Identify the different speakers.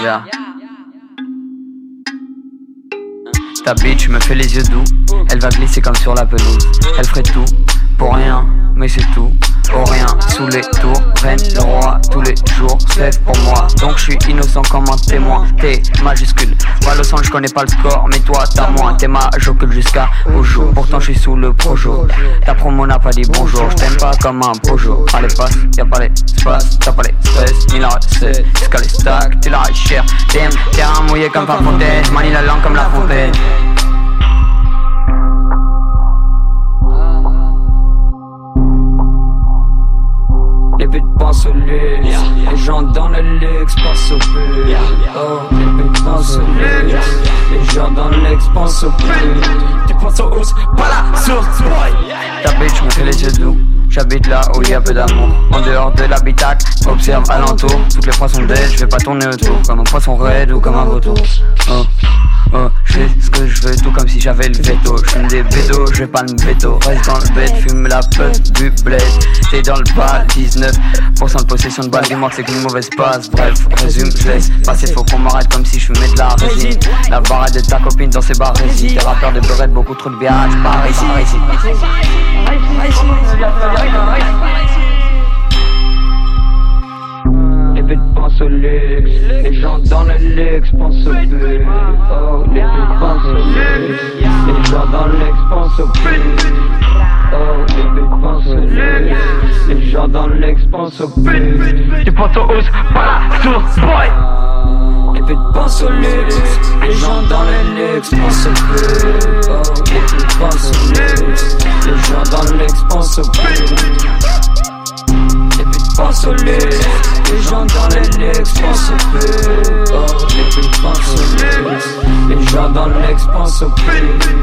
Speaker 1: Yeah. Ta bitch me fait les yeux doux. Elle va glisser comme sur la pelouse. Elle ferait tout pour rien, mais c'est tout. Au rien, sous pour moi. Donc je suis innocent comme un témoin, T majuscule. Pas le sang, je connais pas le score, mais toi t'as moins, t'es ma jusqu'à au jour. Pourtant je suis sous le projo. Ta promo n'a pas dit bonjour, je t'aime pas comme un pojo. Allez passe, y'a pas l'espace, t'as pas les stress, ni la recette. Jusqu'à les stacks, la cher. T'aimes, terrain mouillé comme fontaine, manie la langue comme la fontaine. Les buts pensent au luxe, les gens dans le luxe pensent au but. Oh, les buts pensent au luxe, les gens dans le luxe pensent au but. Tu penses au hausse, pas la source, boy. Ta bitch me fait les yeux doux. J'habite là où il y a peu d'amour. En dehors de l'habitacle, observe alentour. Toutes les poissons dead, je vais pas tourner autour. Comme un poisson raide ou comme un vautour. Oh. Oh, je fais ce que je veux, tout comme si j'avais le veto. Je fume des bédos, je vais pas le veto. Reste dans le bed, fume la puff du. T'es dans le bas, 19% de possession de balle. Dis-moi que c'est qu'une mauvaise passe. Bref, résume, laisse passer. Faut qu'on m'arrête comme si je fumais de la résine. La barrette de ta copine dans ses ici. T'es rappeur de beurette, beaucoup trop de bière. Par ici, par ici. Luxe, les gens dans le luxe pensent au but. Oh, les buts pensent au luxe, les gens dans le luxe pensent au but. Oh, les buts pensent au luxe, les gens dans le luxe pensent au but. Tu penses au hausse, pas la source, boy. Les pensent au luxe, les gens dans le luxe pensent au but. Oh, les buts pensent au luxe, les gens dans le luxe pensent au but. Les buts pensent au luxe, les gens dans le luxe pensent au pensent au boy, boy.